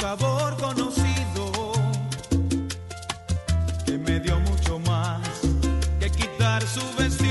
sabor conocido que me dio mucho más que quitar su vestido.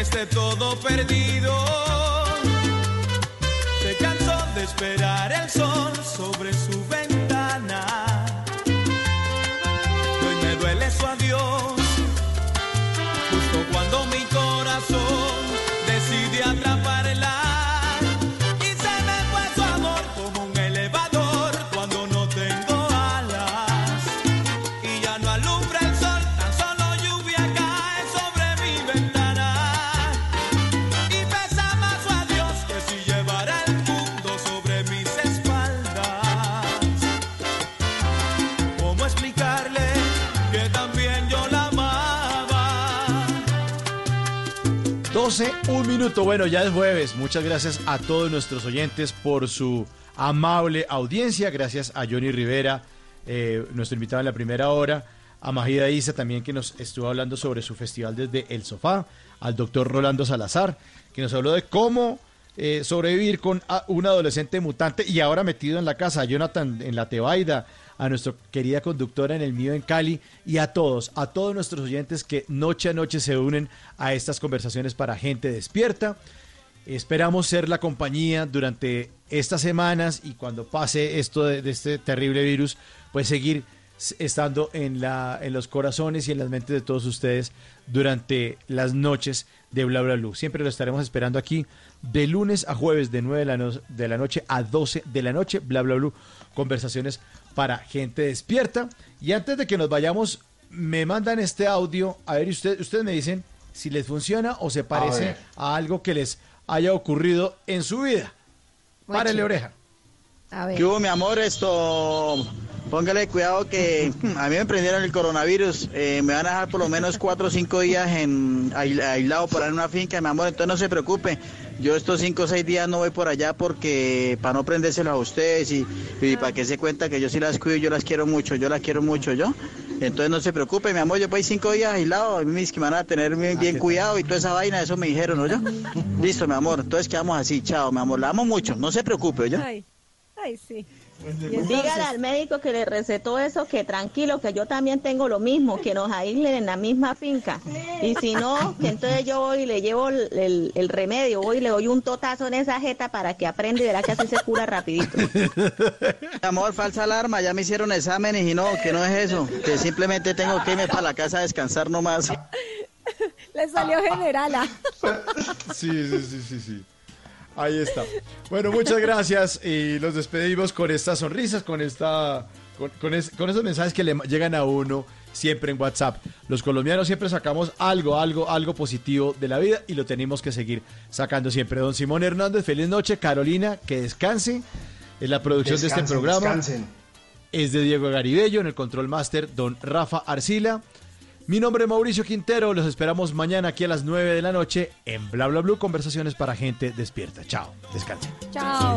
Que esté todo perdido. Se cansó de esperar el sol sobre su un minuto. Bueno, ya es jueves. Muchas gracias a todos nuestros oyentes por su amable audiencia. Gracias a Johnny Rivera, eh, nuestro invitado en la primera hora. A Majida Isa también que nos estuvo hablando sobre su festival desde el sofá. Al doctor Rolando Salazar que nos habló de cómo eh, sobrevivir con un adolescente mutante y ahora metido en la casa. A Jonathan en la Tebaida, a nuestra querida conductora en el mío en Cali y a todos, a todos nuestros oyentes que noche a noche se unen a estas conversaciones para gente despierta. Esperamos ser la compañía durante estas semanas y cuando pase esto de, de este terrible virus, pues seguir estando en, la, en los corazones y en las mentes de todos ustedes durante las noches de Bla Bla Blue. Siempre lo estaremos esperando aquí de lunes a jueves de 9 de la, no- de la noche a 12 de la noche. Bla Bla Blue. Conversaciones para gente despierta. Y antes de que nos vayamos, me mandan este audio. A ver, usted, ustedes me dicen si les funciona o se parece a algo que les haya ocurrido en su vida. Párele oreja. A ver. ¿Qué hubo, mi amor? Esto, póngale cuidado que a mí me prendieron el coronavirus. eh, me van a dejar por lo menos cuatro o cinco días en, aisl- aislado por ahí en una finca, mi amor. Entonces no se preocupe. Yo estos cinco o seis días no voy por allá porque para no prendérselo a ustedes y, y para que se cuenta que yo sí las cuido, yo las quiero mucho, yo las quiero mucho, yo. Entonces no se preocupe, mi amor. Yo voy cinco días aislado. A mí me dicen que me van a tener bien, bien cuidado y toda esa vaina, eso me dijeron, ¿no? Yo. Listo, mi amor. Entonces quedamos así. Chao, mi amor. La amo mucho. No se preocupe, ¿yo? Ay, ay, sí. Dígale al médico que le recetó eso, que tranquilo, que yo también tengo lo mismo, que nos aíslen en la misma finca. Y si no, que entonces yo voy y le llevo el, el- el remedio, voy y le doy un totazo en esa jeta para que aprenda y verá que así se cura rapidito. Amor, falsa alarma, ya me hicieron exámenes y no, que no es eso, que simplemente tengo que irme para la casa a descansar nomás. Le salió generala. Sí, sí, sí, sí, sí. Ahí está. Bueno, muchas gracias y los despedimos con estas sonrisas, con esta, con, con es- con esos mensajes que le llegan a uno siempre en WhatsApp. Los colombianos siempre sacamos algo, algo, algo positivo de la vida y lo tenemos que seguir sacando siempre. Don Simón Hernández, feliz noche. Carolina, que descanse. Es la producción de este programa. descansen. Es de Diego Garibello, en el control master, don Rafa Arcila. Mi nombre es Mauricio Quintero, los esperamos mañana aquí a las 9 de la noche en Bla Bla Blue, conversaciones para gente despierta. Chao, descansen. Chao.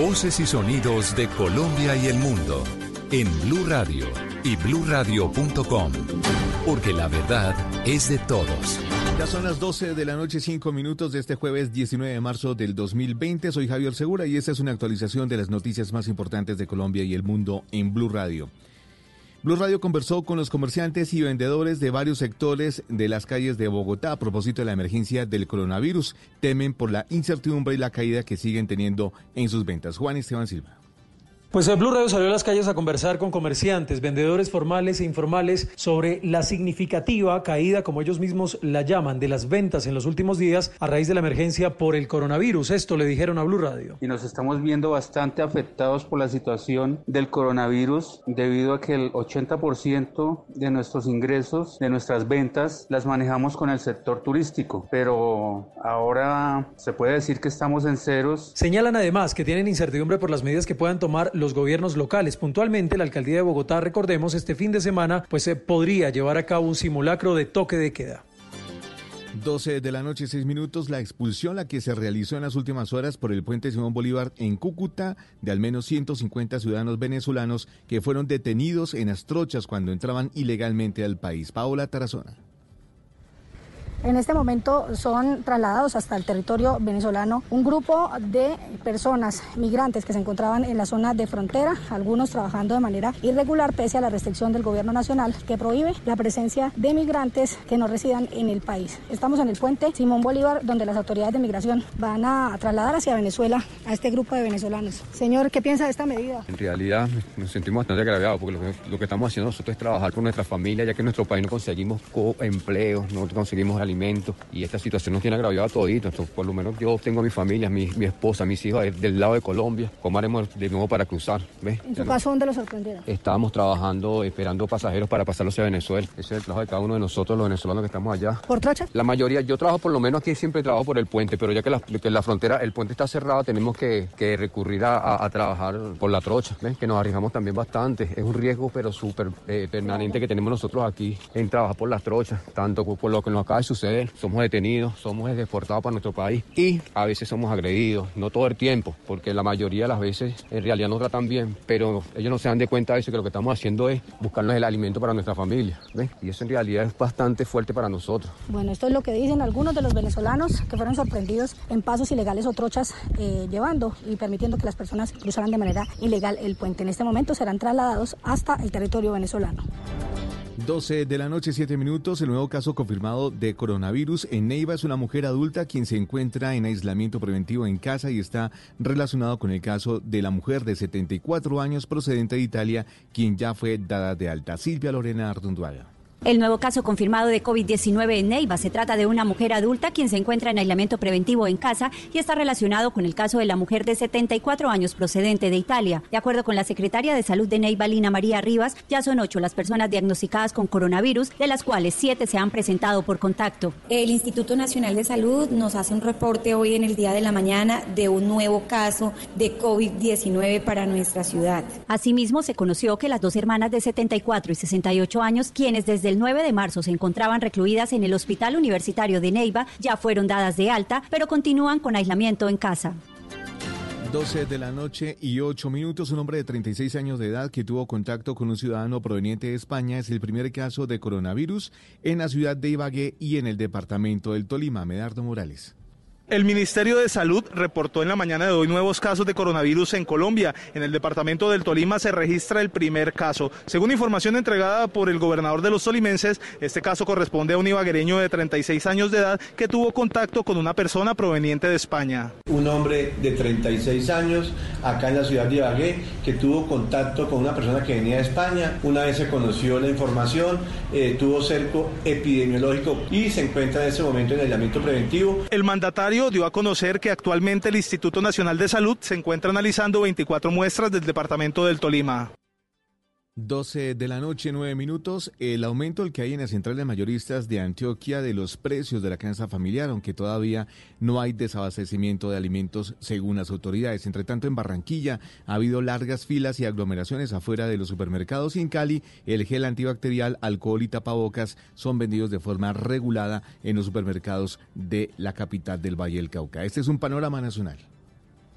Voces y sonidos de Colombia y el mundo en Blue Radio y bluradio.com, porque la verdad es de todos. Ya son las 12 de la noche, 5 minutos de este jueves 19 de marzo del 2020. Soy Javier Segura y esta es una actualización de las noticias más importantes de Colombia y el mundo en Blue Radio. Blue Radio conversó con los comerciantes y vendedores de varios sectores de las calles de Bogotá a propósito de la emergencia del coronavirus. Temen por la incertidumbre y la caída que siguen teniendo en sus ventas. Juan Esteban Silva. Pues el Blue Radio salió a las calles a conversar con comerciantes, vendedores formales e informales sobre la significativa caída, como ellos mismos la llaman, de las ventas en los últimos días a raíz de la emergencia por el coronavirus. Esto le dijeron a Blue Radio. Y nos estamos viendo bastante afectados por la situación del coronavirus debido a que el 80% de nuestros ingresos, de nuestras ventas, las manejamos con el sector turístico. Pero ahora se puede decir que estamos en ceros. Señalan además que tienen incertidumbre por las medidas que puedan tomar los gobiernos locales. Puntualmente, la alcaldía de Bogotá, recordemos, este fin de semana, pues se podría llevar a cabo un simulacro de toque de queda. 12 de la noche, 6 minutos, la expulsión la que se realizó en las últimas horas por el puente Simón Bolívar en Cúcuta de al menos 150 ciudadanos venezolanos que fueron detenidos en las trochas cuando entraban ilegalmente al país. Paola Tarazona. En este momento son trasladados hasta el territorio venezolano un grupo de personas migrantes que se encontraban en la zona de frontera, algunos trabajando de manera irregular pese a la restricción del gobierno nacional que prohíbe la presencia de migrantes que no residan en el país. Estamos en el puente Simón Bolívar donde las autoridades de migración van a trasladar hacia Venezuela a este grupo de venezolanos. Señor, ¿qué piensa de esta medida? En realidad nos sentimos bastante agraviados porque lo que, estamos haciendo nosotros es trabajar con nuestra familia ya que en nuestro país no conseguimos empleo, no conseguimos alimentos y esta situación nos tiene agraviado a toditos. Por lo menos yo tengo a mi familia, mi, mi esposa, mis hijos del lado de Colombia. ¿Cómo haremos de nuevo para cruzar? ¿Ves? ¿En su caso dónde lo sorprendieron? Estábamos trabajando, esperando pasajeros para pasarlos a Venezuela. Ese es el trabajo de cada uno de nosotros, los venezolanos que estamos allá. ¿Por trocha? La mayoría, yo trabajo por lo menos aquí, siempre trabajo por el puente, pero ya que la, que la frontera, el puente está cerrado, tenemos que, que recurrir a, a, a, trabajar por la trocha, ¿ves? Que nos arriesgamos también bastante. Es un riesgo, pero súper eh, permanente que tenemos nosotros aquí en trabajar por las trochas, tanto por lo que nos acaba de suceder. Somos detenidos somos deportados para nuestro país y a veces somos agredidos, no todo el tiempo, porque la mayoría de las veces en realidad nos tratan bien, pero ellos no se dan de cuenta de eso, que lo que estamos haciendo es buscarnos el alimento para nuestra familia, ¿ves? Y eso en realidad es bastante fuerte para nosotros. Bueno, esto es lo que dicen algunos de los venezolanos que fueron sorprendidos en pasos ilegales o trochas eh, llevando y permitiendo que las personas cruzaran de manera ilegal el puente. En este momento serán trasladados hasta el territorio venezolano. 12 de la noche, 7 minutos. El nuevo caso confirmado de coronavirus en Neiva es una mujer adulta quien se encuentra en aislamiento preventivo en casa y está relacionado con el caso de la mujer de 74 años procedente de Italia, quien ya fue dada de alta. Silvia Lorena Ardunduaga. El nuevo caso confirmado de COVID-19 en Neiva se trata de una mujer adulta quien se encuentra en aislamiento preventivo en casa y está relacionado con el caso de la mujer de 74 años procedente de Italia. De acuerdo con la secretaria de Salud de Neiva, Lina María Rivas, ya son ocho las personas diagnosticadas con coronavirus, de las cuales siete se han presentado por contacto. El Instituto Nacional de Salud nos hace un reporte hoy en el día de la mañana de un nuevo caso de COVID-19 para nuestra ciudad. Asimismo, se conoció que las dos hermanas de 74 y 68 años, quienes desde el 9 de marzo se encontraban recluidas en el Hospital Universitario de Neiva, ya fueron dadas de alta, pero continúan con aislamiento en casa. 12 de la noche y 8 minutos. Un hombre de 36 años de edad que tuvo contacto con un ciudadano proveniente de España es el primer caso de coronavirus en la ciudad de Ibagué y en el departamento del Tolima. Medardo Morales. El Ministerio de Salud reportó en la mañana de hoy nuevos casos de coronavirus en Colombia. En el departamento del Tolima se registra el primer caso. Según información entregada por el gobernador de los tolimenses, este caso corresponde a un ibaguereño de 36 años de edad que tuvo contacto con una persona proveniente de España. Un hombre de 36 años acá en la ciudad de Ibagué que tuvo contacto con una persona que venía de España. Una vez se conoció la información, eh, tuvo cerco epidemiológico y se encuentra en ese momento en aislamiento preventivo. El mandatario dio a conocer que actualmente el Instituto Nacional de Salud se encuentra analizando 24 muestras del departamento del Tolima. 12 de la noche, 9 minutos. El aumento el que hay en las centrales mayoristas de Antioquia de los precios de la canasta familiar, aunque todavía no hay desabastecimiento de alimentos según las autoridades. Entre tanto, en Barranquilla ha habido largas filas y aglomeraciones afuera de los supermercados y en Cali el gel antibacterial, alcohol y tapabocas son vendidos de forma regulada en los supermercados de la capital del Valle del Cauca. Este es un panorama nacional.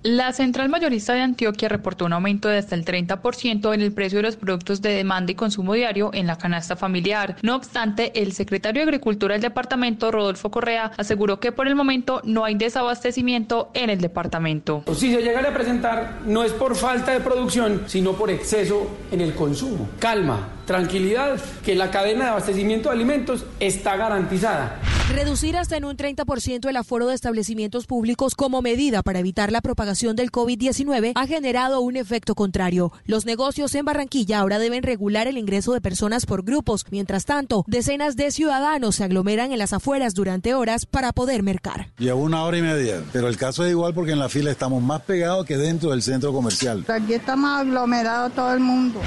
La central mayorista de Antioquia reportó un aumento de hasta el 30% en el precio de los productos de demanda y consumo diario en la canasta familiar. No obstante, el secretario de Agricultura del departamento, Rodolfo Correa, aseguró que por el momento no hay desabastecimiento en el departamento. Si se llega a presentar, no es por falta de producción, sino por exceso en el consumo. Calma, tranquilidad, que la cadena de abastecimiento de alimentos está garantizada. Reducir hasta en un 30% el aforo de establecimientos públicos como medida para evitar la propagación del COVID-19 ha generado un efecto contrario. Los negocios en Barranquilla ahora deben regular el ingreso de personas por grupos. Mientras tanto, decenas de ciudadanos se aglomeran en las afueras durante horas para poder mercar. Llevo una hora y media, pero el caso es igual porque en la fila estamos más pegados que dentro del centro comercial. Aquí está más aglomerado todo el mundo.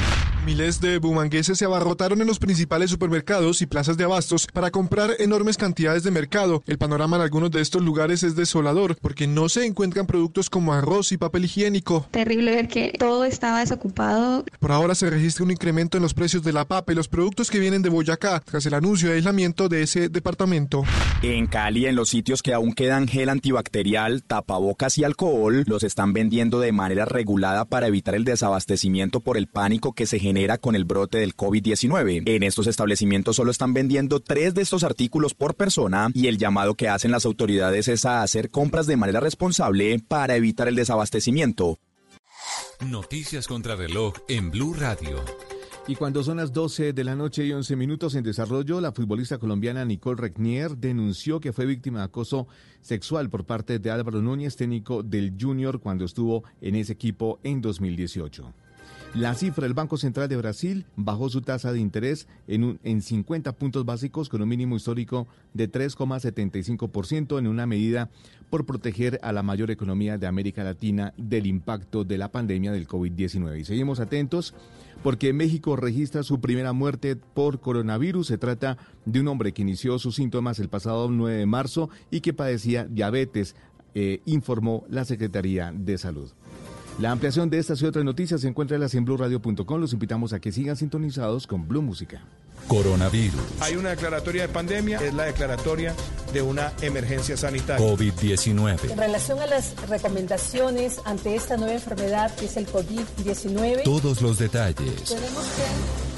Miles de se abarrotaron en los principales supermercados y plazas de abastos para comprar enormes cantidades de mercado. El panorama en algunos de estos lugares es desolador porque no se encuentran productos como arroz y papel higiénico. Terrible ver que todo estaba desocupado. Por ahora se registra un incremento en los precios de la papa y los productos que vienen de Boyacá tras el anuncio de aislamiento de ese departamento. En Cali, en los sitios que aún quedan gel antibacterial, tapabocas y alcohol, los están vendiendo de manera regulada para evitar el desabastecimiento por el pánico que se genera con el brote del COVID-19. En estos establecimientos solo están vendiendo tres de estos artículos por persona y el llamado que hacen las autoridades es a hacer compras de manera responsable para evitar el desabastecimiento. Noticias contra reloj en Blue Radio. Y cuando son las 12 de la noche y 11 minutos en desarrollo, la futbolista colombiana Nicole Regnier denunció que fue víctima de acoso sexual por parte de Álvaro Núñez, técnico del Junior, cuando estuvo en ese equipo en 2018. La cifra del Banco Central de Brasil bajó su tasa de interés en 50 puntos básicos con un mínimo histórico de 3,75% en una medida por proteger a la mayor economía de América Latina del impacto de la pandemia del COVID-19. Y seguimos atentos porque México registra su primera muerte por coronavirus. Se trata de un hombre que inició sus síntomas el pasado 9 de marzo y que padecía diabetes, eh, informó la Secretaría de Salud. La ampliación de estas y otras noticias se encuentra en blueradio.com. Los invitamos a que sigan sintonizados con Blue Música. Coronavirus. Hay una declaratoria de pandemia, es la declaratoria de una emergencia sanitaria. COVID-19. En relación a las recomendaciones ante esta nueva enfermedad que es el COVID-19. Todos los detalles. Tenemos que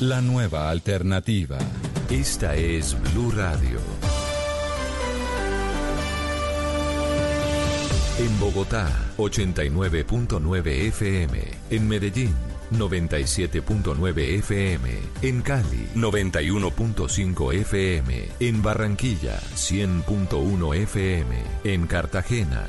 La nueva alternativa. Esta es Blue Radio. En Bogotá, 89.9 FM. En Medellín, 97.9 FM. En Cali, 91.5 FM. En Barranquilla, 100.1 FM. En Cartagena,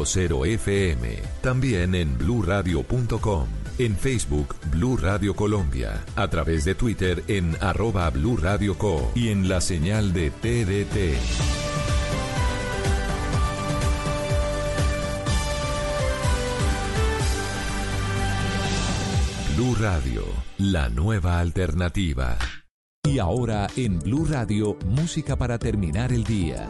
96.0 FM. También en bluradio.com. En Facebook, Blue Radio Colombia. A través de Twitter en arroba Blue Radio Co. Y en la señal de TDT. Blue Radio, la nueva alternativa. Y ahora en Blue Radio, música para terminar el día.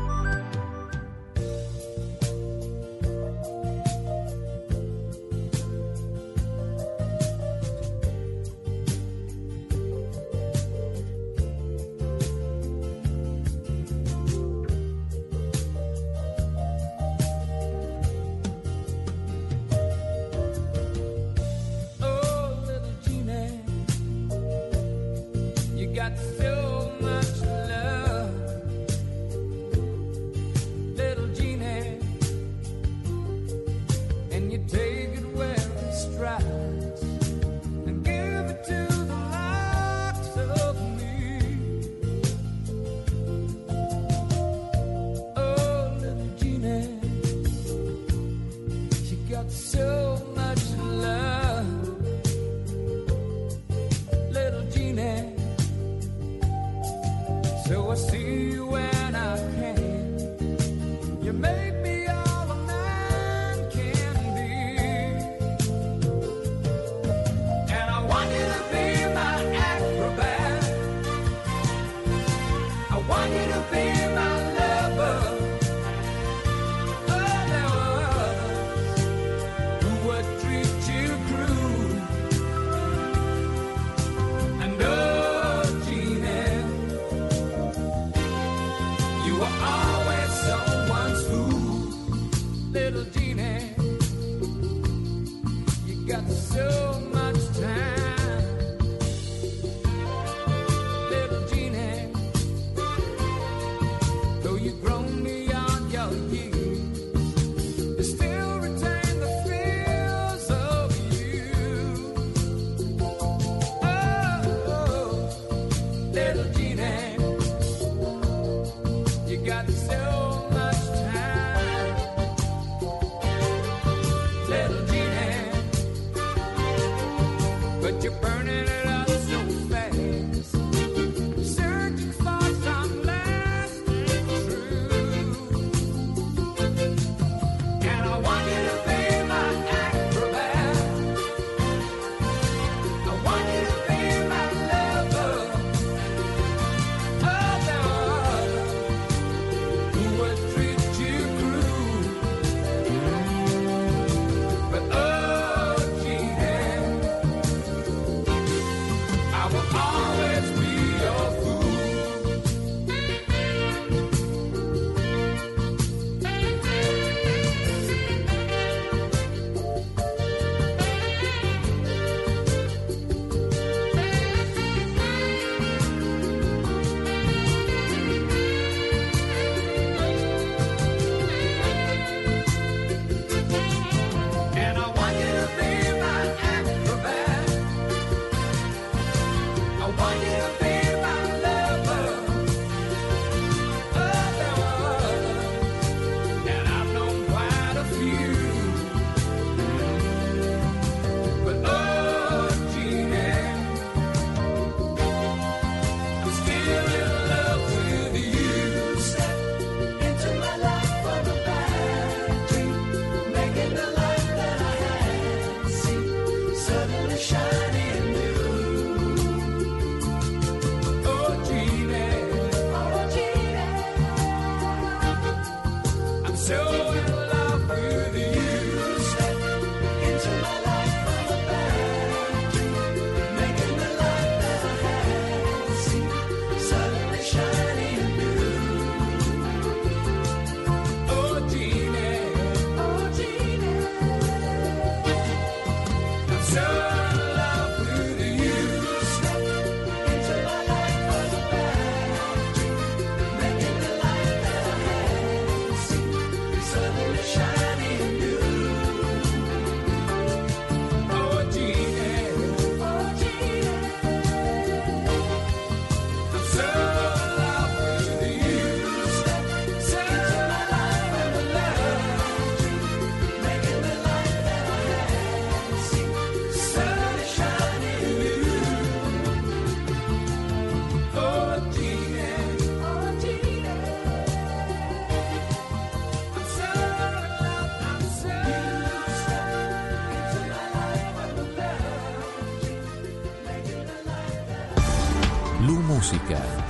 and you take it where it strikes.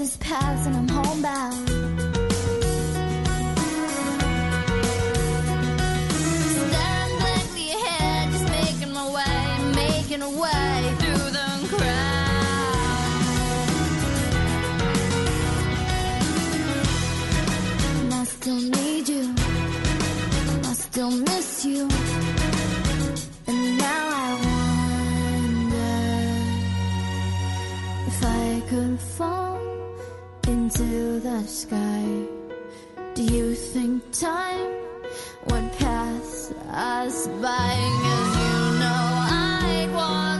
his paths, and I'm The sky Do you think time would pass us by? Cause you know I'd walk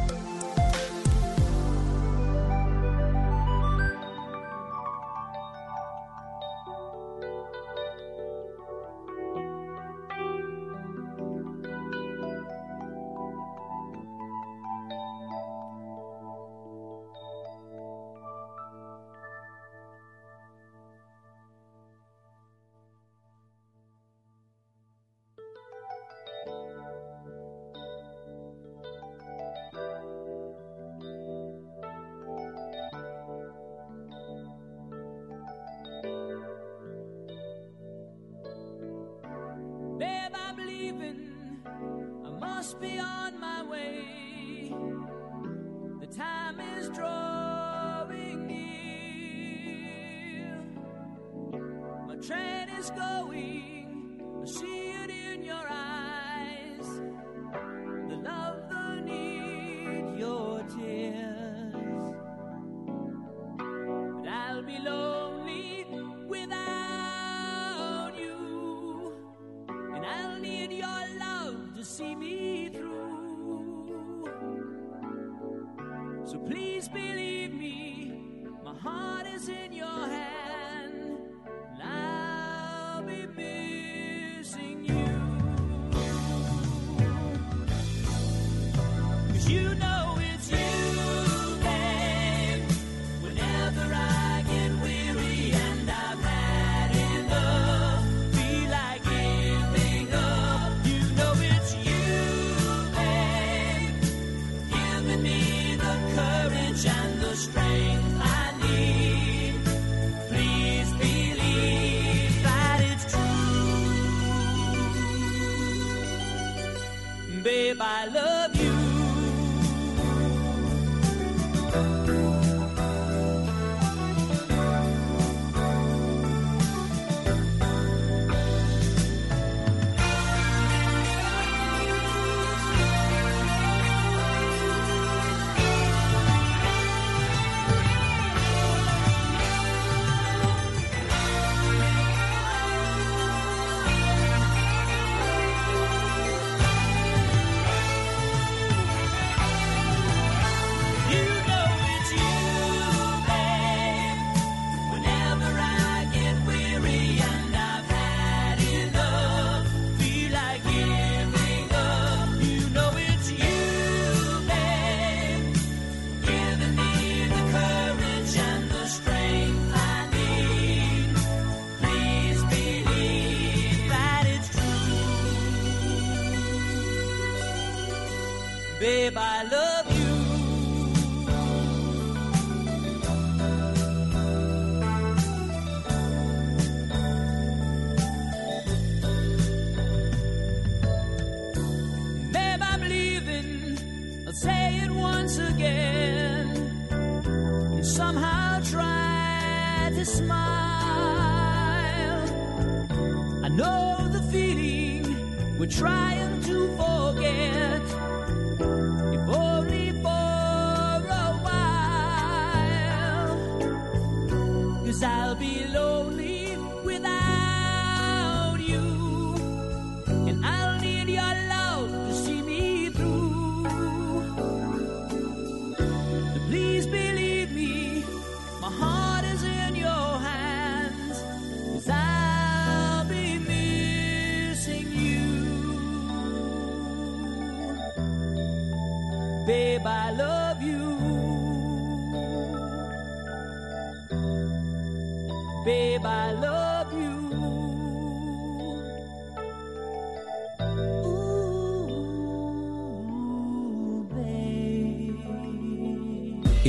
train is going. I see it in your eyes.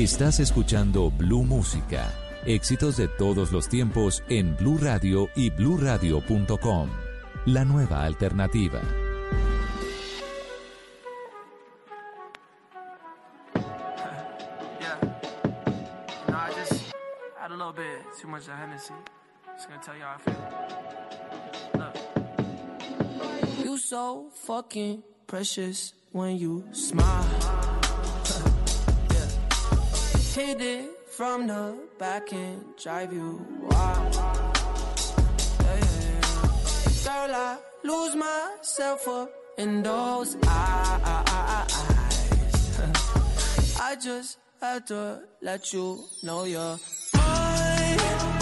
Estás escuchando Blue Música. Éxitos de todos los tiempos en Blue Radio y bluradio.com. La nueva alternativa. No, just a Hennessy. Gonna tell you how I feel. Look. You so fucking precious when you smile. Hit it from the back and drive you wild. Yeah, yeah, yeah. Girl, I lose myself up in those eyes. I just had to let you know you're mine.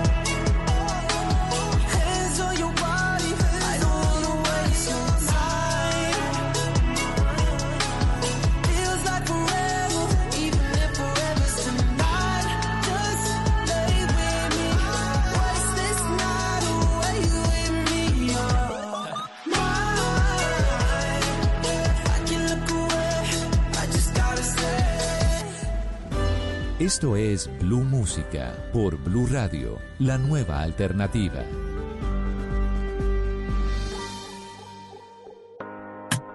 Esto es Blue Música por Blue Radio, la nueva alternativa.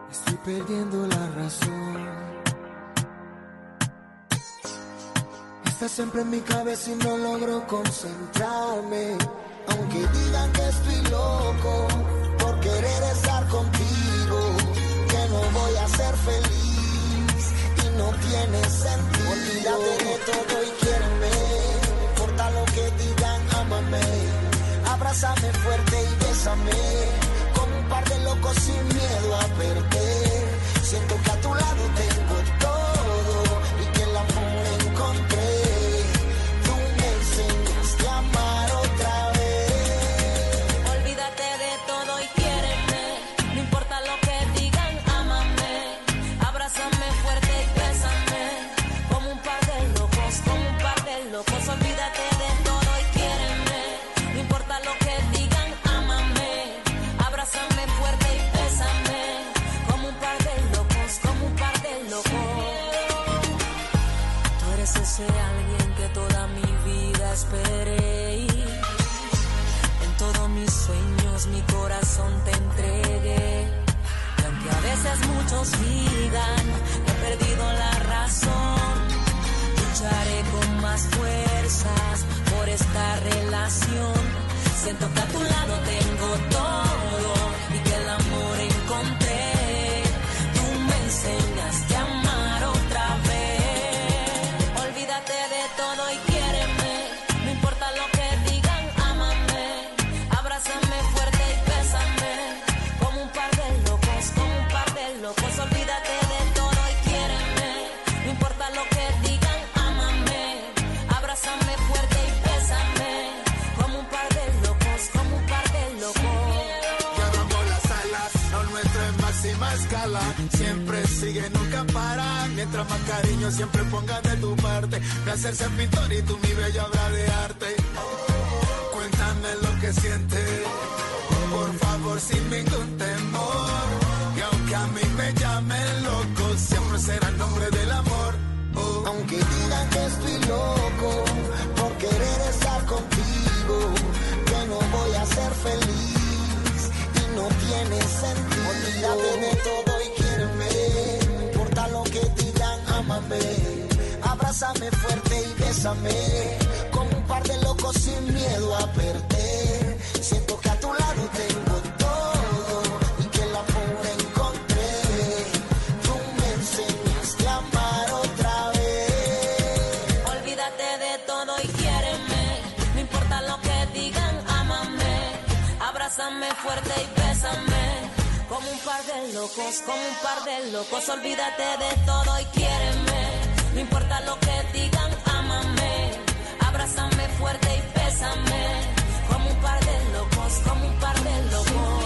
Estoy perdiendo la razón. Está siempre en mi cabeza y no logro concentrarme. Aunque digan que estoy loco por querer estar contigo, que no voy a ser feliz no tiene sentido. Olvídate de todo y quiéreme, no importa lo que digan, ámame. Abrázame fuerte y bésame, como un par de locos sin miedo a perder. Siento que corazón te entregué. Y aunque a veces muchos digan que he perdido la razón, lucharé con más fuerzas por esta relación. Siento que a tu lado tengo todo Siempre sigue, nunca para. Mientras más cariño siempre pongas de tu parte. De hacerse pintor y tú mi bella obra de arte. Cuéntame lo que sientes, por favor, sin ningún temor. Y aunque a mí me llamen loco, siempre será el nombre del amor. Aunque digan que estoy loco por querer estar contigo, que no voy a ser feliz no tiene sentido. Olvídate de todo y quiéreme, no importa lo que digan, ámame. Abrázame fuerte y bésame, como un par de locos sin miedo a perder. Siento que a tu lado tengo como un par de locos. Olvídate de todo y quiéreme. No importa lo que digan, ámame. Abrázame fuerte y bésame. Como un par de locos, como un par de locos.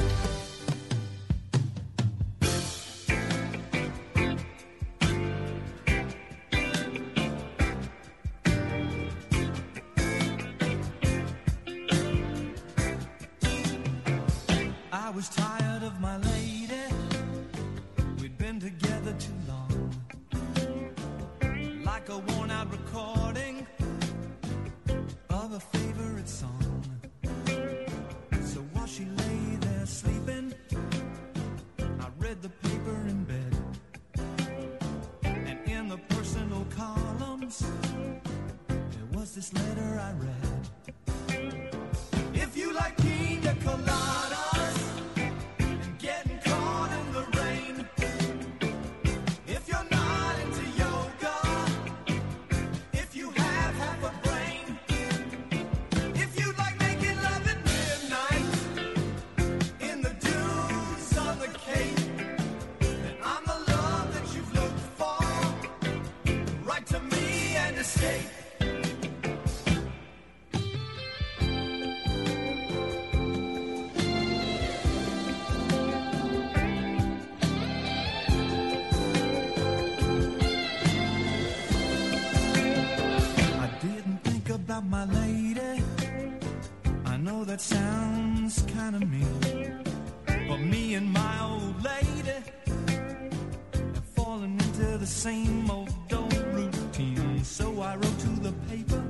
routine. So I wrote to the paper,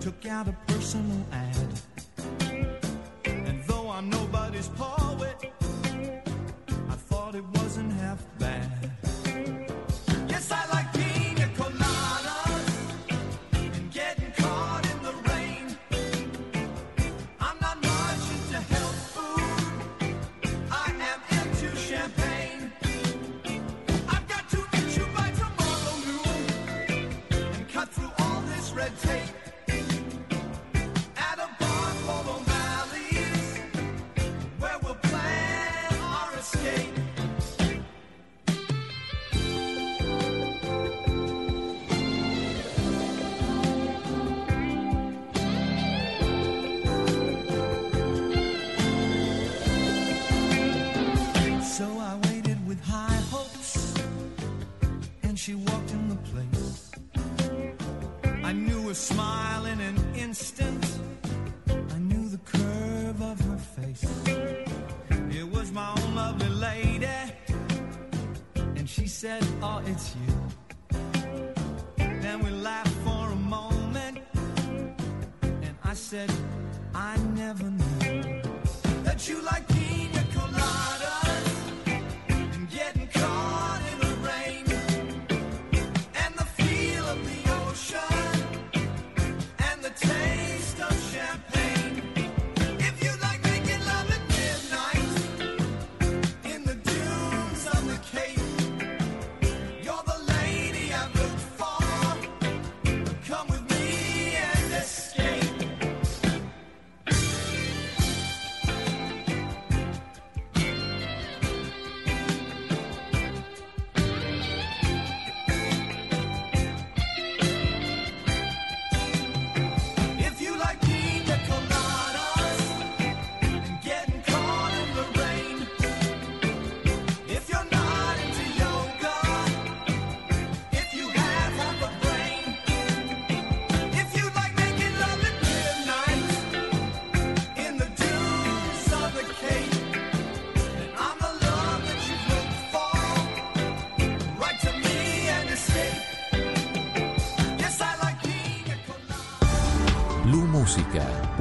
took out a personal ad. And though I'm nobody's part,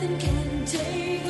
nothing can take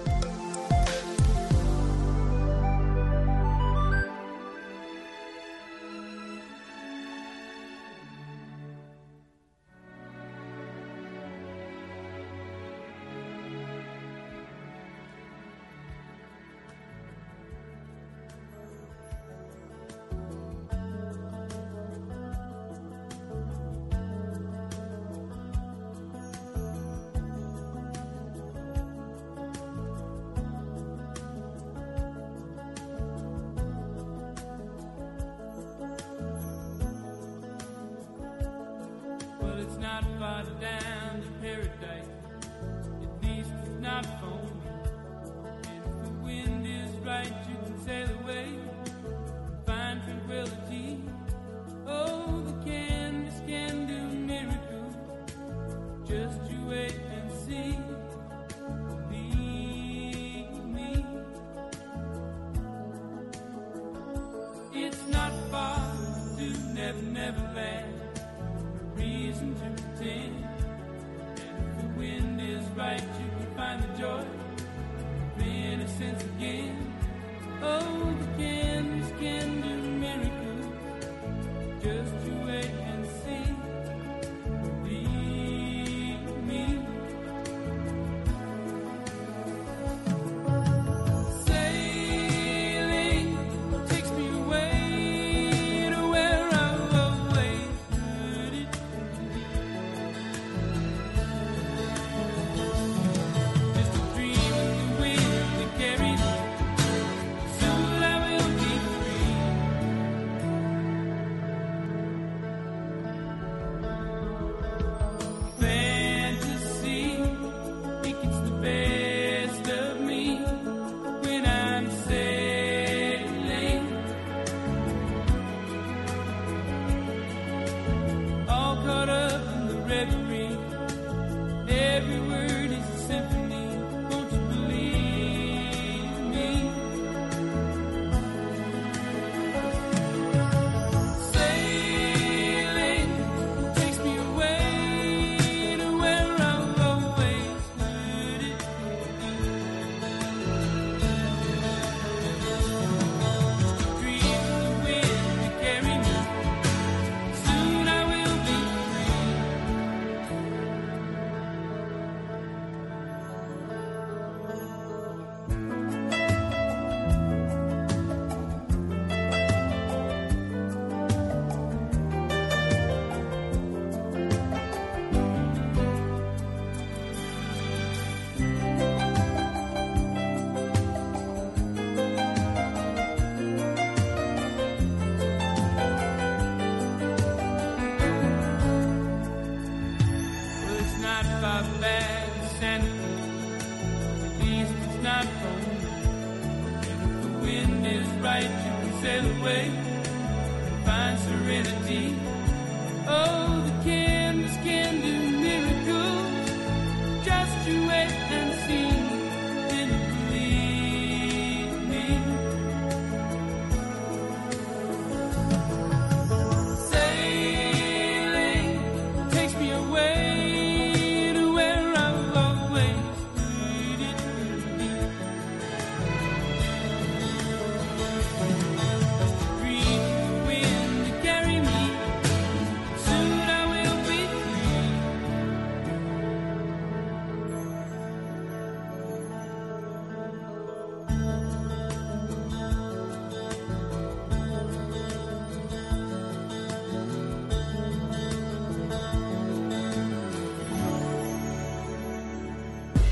down.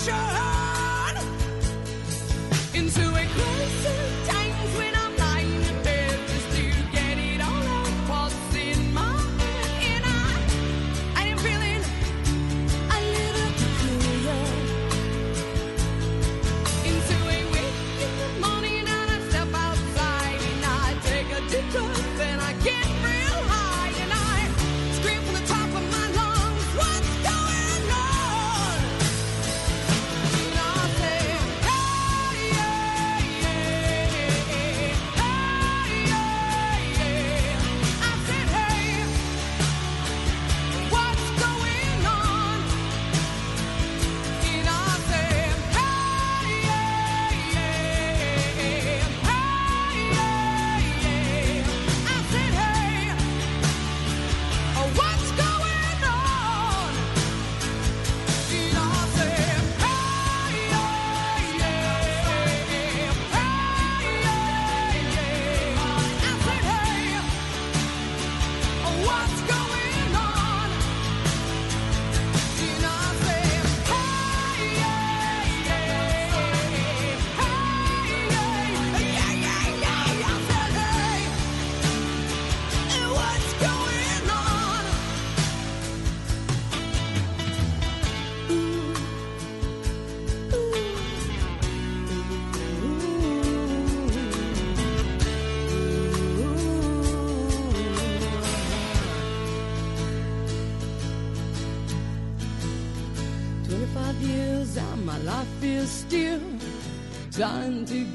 show.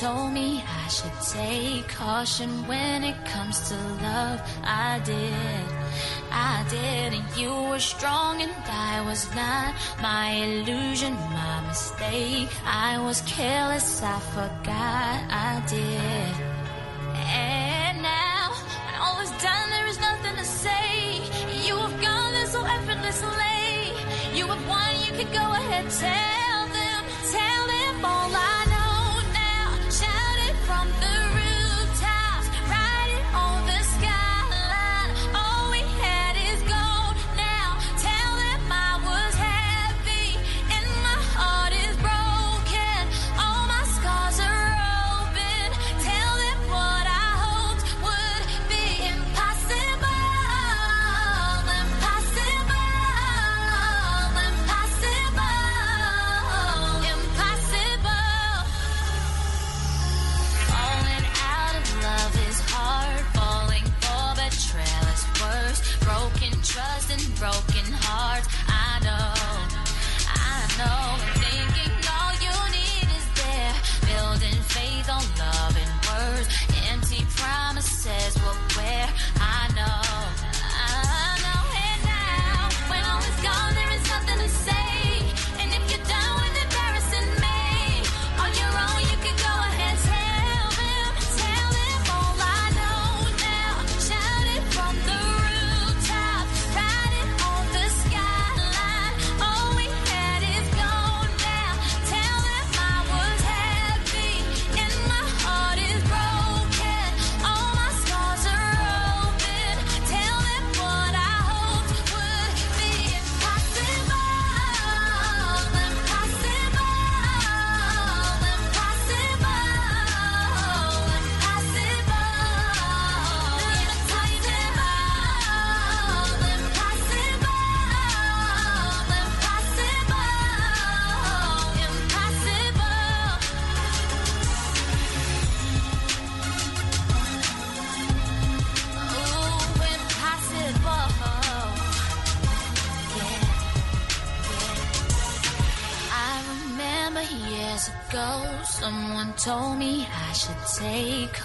told me I should take caution when it comes to love. I did, I did, and you were strong and I was not. My illusion, my mistake. I was careless, I forgot I did. And now, when all is done, there is nothing to say. You have gone there so effortlessly. You have won, you can go ahead, tell.